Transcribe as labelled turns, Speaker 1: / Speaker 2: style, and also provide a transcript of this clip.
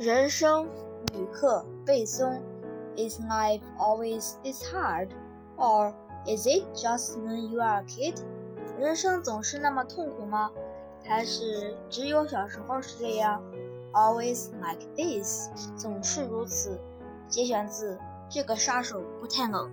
Speaker 1: 人生旅客背诵：Is life always this hard, or is it just when you are a kid？人生总是那么痛苦吗？还是只有小时候是这样？Always like this，总是如此。节选自《这个杀手不太冷》。